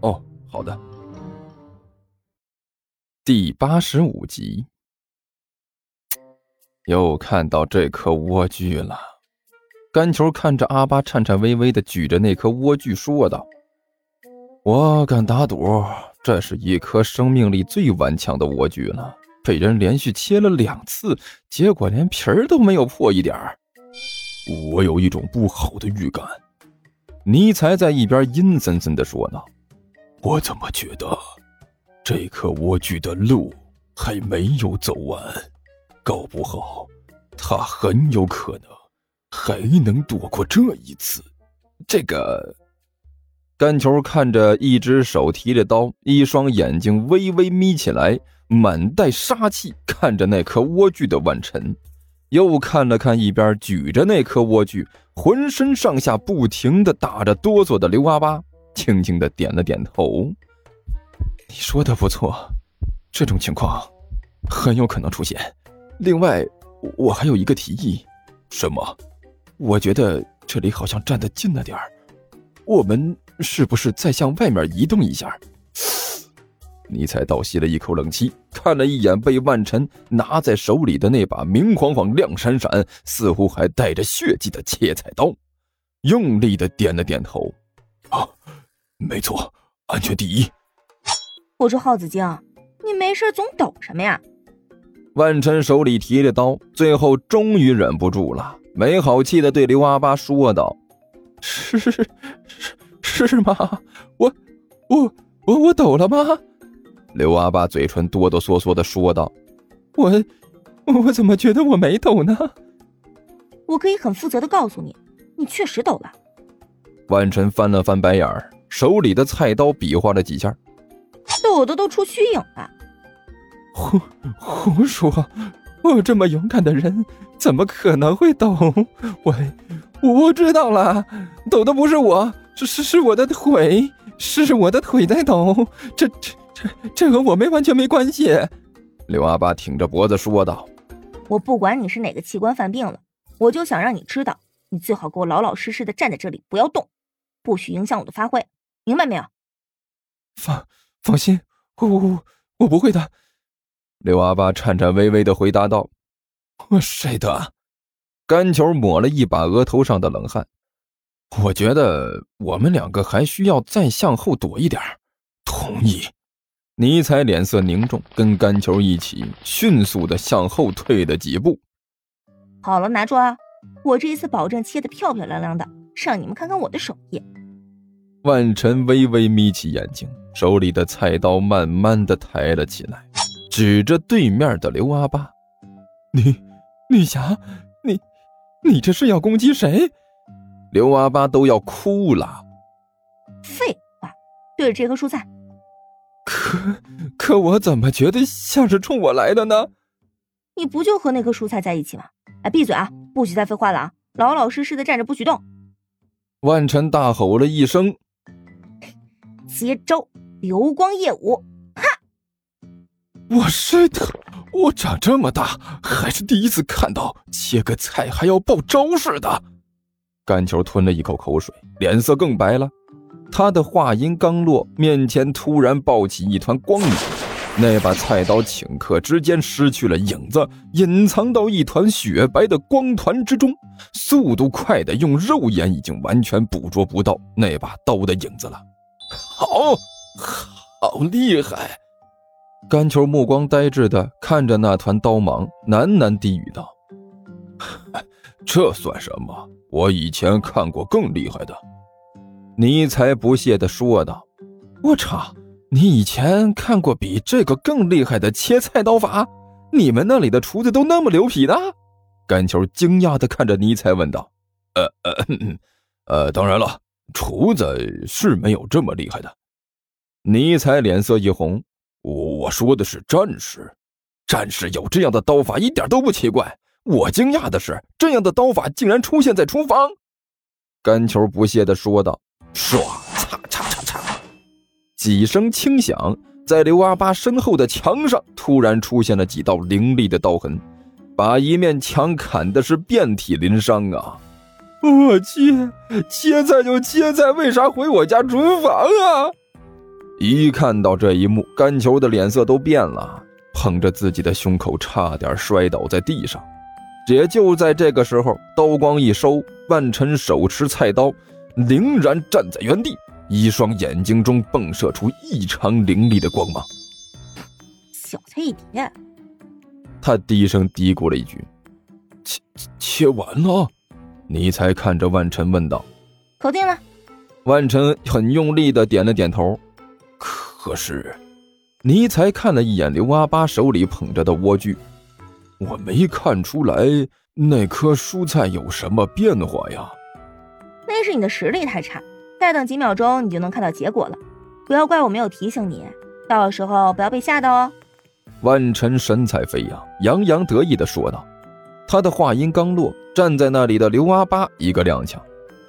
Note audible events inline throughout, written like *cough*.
哦，好的。第八十五集，又看到这颗莴苣了。甘球看着阿巴颤颤巍巍的举着那颗莴苣，说道：“我敢打赌，这是一颗生命力最顽强的莴苣了。被人连续切了两次，结果连皮儿都没有破一点儿。我有一种不好的预感。”尼才在一边阴森森的说道：“我怎么觉得这颗莴苣的路还没有走完？搞不好，他很有可能……”还能躲过这一次？这个干球看着一只手提着刀，一双眼睛微微眯起来，满带杀气看着那颗莴苣的万晨，又看了看一边举着那颗莴苣，浑身上下不停的打着哆嗦的刘阿八，轻轻的点了点头。你说的不错，这种情况很有可能出现。另外，我还有一个提议。什么？我觉得这里好像站得近了点儿，我们是不是再向外面移动一下？*sighs* 尼采倒吸了一口冷气，看了一眼被万晨拿在手里的那把明晃晃、亮闪闪、似乎还带着血迹的切菜刀，用力的点了点头：“啊，没错，安全第一。”我说：“耗子精，你没事总抖什么呀？”万晨手里提着刀，最后终于忍不住了。没好气的对刘阿八说道：“是是是是吗？我我我我抖了吗？”刘阿八嘴唇哆哆嗦嗦的说道：“我我怎么觉得我没抖呢？”我可以很负责的告诉你，你确实抖了。万晨翻了翻白眼儿，手里的菜刀比划了几下，抖的都出虚影了。胡胡说！我这么勇敢的人。怎么可能会抖？我我知道了，抖的不是我，是是是我的腿，是我的腿在抖。这这这这和我没完全没关系。刘阿八挺着脖子说道：“我不管你是哪个器官犯病了，我就想让你知道，你最好给我老老实实的站在这里，不要动，不许影响我的发挥，明白没有？”放放心，我我我我不会的。刘阿八颤颤巍巍的回答道。我谁的？甘球抹了一把额头上的冷汗。我觉得我们两个还需要再向后躲一点。同意。尼采脸色凝重，跟甘球一起迅速的向后退了几步。好了，拿住啊！我这一次保证切的漂漂亮亮的，让你们看看我的手艺。万晨微微眯起眼睛，手里的菜刀慢慢的抬了起来，指着对面的刘阿八：“女。”女侠，你，你这是要攻击谁？刘阿八都要哭了。废话，对着这棵蔬菜。可可，我怎么觉得像是冲我来的呢？你不就和那棵蔬菜在一起吗？哎，闭嘴啊！不许再废话了啊！老老实实的站着，不许动。万晨大吼了一声：“接招，流光夜舞！”哈！我是的。我长这么大还是第一次看到切个菜还要爆招式的。甘球吞了一口口水，脸色更白了。他的话音刚落，面前突然爆起一团光影，那把菜刀顷刻之间失去了影子，隐藏到一团雪白的光团之中，速度快的用肉眼已经完全捕捉不到那把刀的影子了。好，好厉害！甘球目光呆滞的看着那团刀芒，喃喃低语道：“ *laughs* 这算什么？我以前看过更厉害的。”尼才不屑的说道：“我操，你以前看过比这个更厉害的切菜刀法？你们那里的厨子都那么牛皮的？”甘球惊讶的看着尼才问道：“呃呃呃，当然了，厨子是没有这么厉害的。”尼采脸色一红：“我我说的是战士，战士有这样的刀法一点都不奇怪。我惊讶的是，这样的刀法竟然出现在厨房。”甘球不屑地说道：“唰，嚓嚓嚓嚓，几声轻响，在刘阿八身后的墙上突然出现了几道凌厉的刀痕，把一面墙砍的是遍体鳞伤啊！我去，切菜就切菜，为啥回我家厨房啊？一看到这一幕，甘球的脸色都变了，捧着自己的胸口，差点摔倒在地上。也就在这个时候，刀光一收，万晨手持菜刀，凌然站在原地，一双眼睛中迸射出异常凌厉的光芒。小菜一碟，他低声嘀咕了一句：“切切完了。”尼才看着万晨问道：“口定了。”万晨很用力的点了点头。可是，尼才看了一眼刘阿八手里捧着的莴苣，我没看出来那颗蔬菜有什么变化呀。那是你的实力太差，再等几秒钟你就能看到结果了。不要怪我没有提醒你，到时候不要被吓到哦。万晨神采飞扬，洋洋得意的说道。他的话音刚落，站在那里的刘阿八一个踉跄。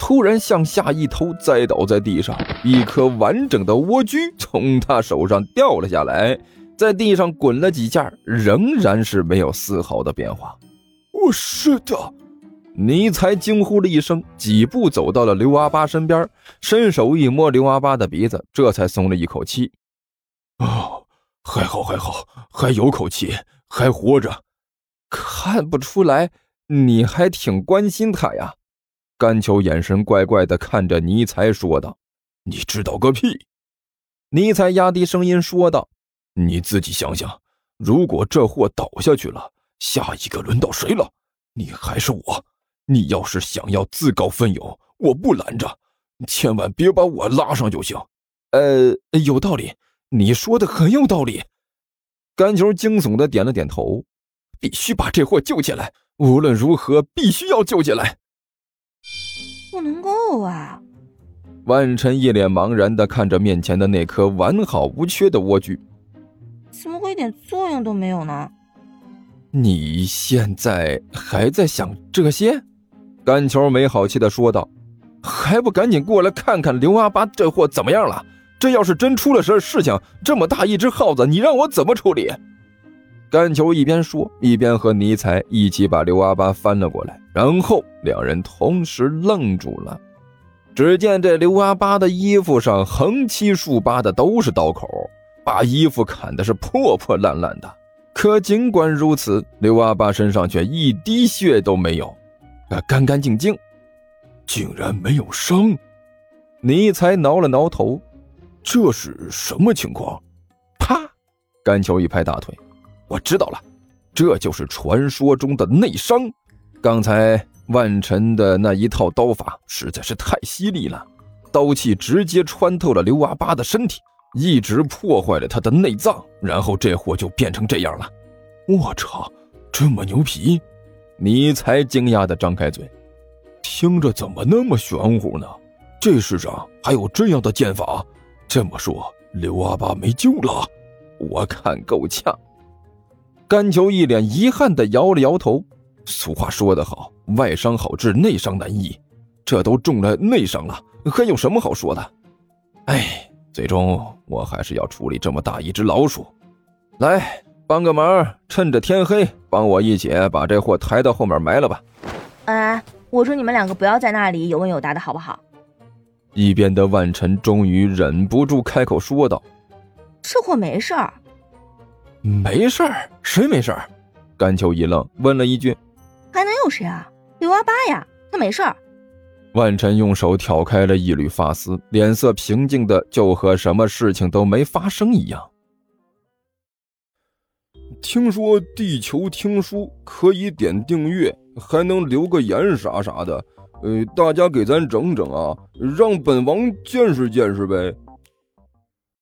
突然向下一头栽倒在地上，一颗完整的莴苣从他手上掉了下来，在地上滚了几下，仍然是没有丝毫的变化。我是的，尼才惊呼了一声，几步走到了刘阿八身边，伸手一摸刘阿八的鼻子，这才松了一口气。哦，还好还好，还有口气，还活着。看不出来，你还挺关心他呀。甘秋眼神怪怪的看着尼才说道：“你知道个屁！”尼才压低声音说道：“你自己想想，如果这货倒下去了，下一个轮到谁了？你还是我？你要是想要自告奋勇，我不拦着，千万别把我拉上就行。”呃，有道理，你说的很有道理。甘球惊悚的点了点头：“必须把这货救起来，无论如何，必须要救起来。”不能够啊！万晨一脸茫然的看着面前的那颗完好无缺的莴苣，怎么会一点作用都没有呢？你现在还在想这些？甘球没好气的说道：“还不赶紧过来看看刘阿八这货怎么样了？这要是真出了事事情，这么大一只耗子，你让我怎么处理？”甘球一边说，一边和尼才一起把刘阿八翻了过来，然后两人同时愣住了。只见这刘阿八的衣服上横七竖八的都是刀口，把衣服砍的是破破烂烂的。可尽管如此，刘阿八身上却一滴血都没有，干干净净，竟然没有伤。尼才挠了挠头，这是什么情况？啪！甘球一拍大腿。我知道了，这就是传说中的内伤。刚才万晨的那一套刀法实在是太犀利了，刀气直接穿透了刘阿八的身体，一直破坏了他的内脏，然后这货就变成这样了。我操，这么牛皮！你才惊讶的张开嘴，听着怎么那么玄乎呢？这世上还有这样的剑法？这么说，刘阿八没救了？我看够呛。甘球一脸遗憾的摇了摇头。俗话说得好，外伤好治，内伤难医。这都中了内伤了，还有什么好说的？哎，最终我还是要处理这么大一只老鼠。来，帮个忙，趁着天黑，帮我一起把这货抬到后面埋了吧。哎，我说你们两个不要在那里有问有答的好不好？一边的万晨终于忍不住开口说道：“这货没事儿。”没事儿，谁没事儿？甘秋一愣，问了一句：“还能有谁啊？刘阿八呀，他没事儿。”万晨用手挑开了一缕发丝，脸色平静的就和什么事情都没发生一样。听说地球听书可以点订阅，还能留个言啥啥的，呃，大家给咱整整啊，让本王见识见识呗。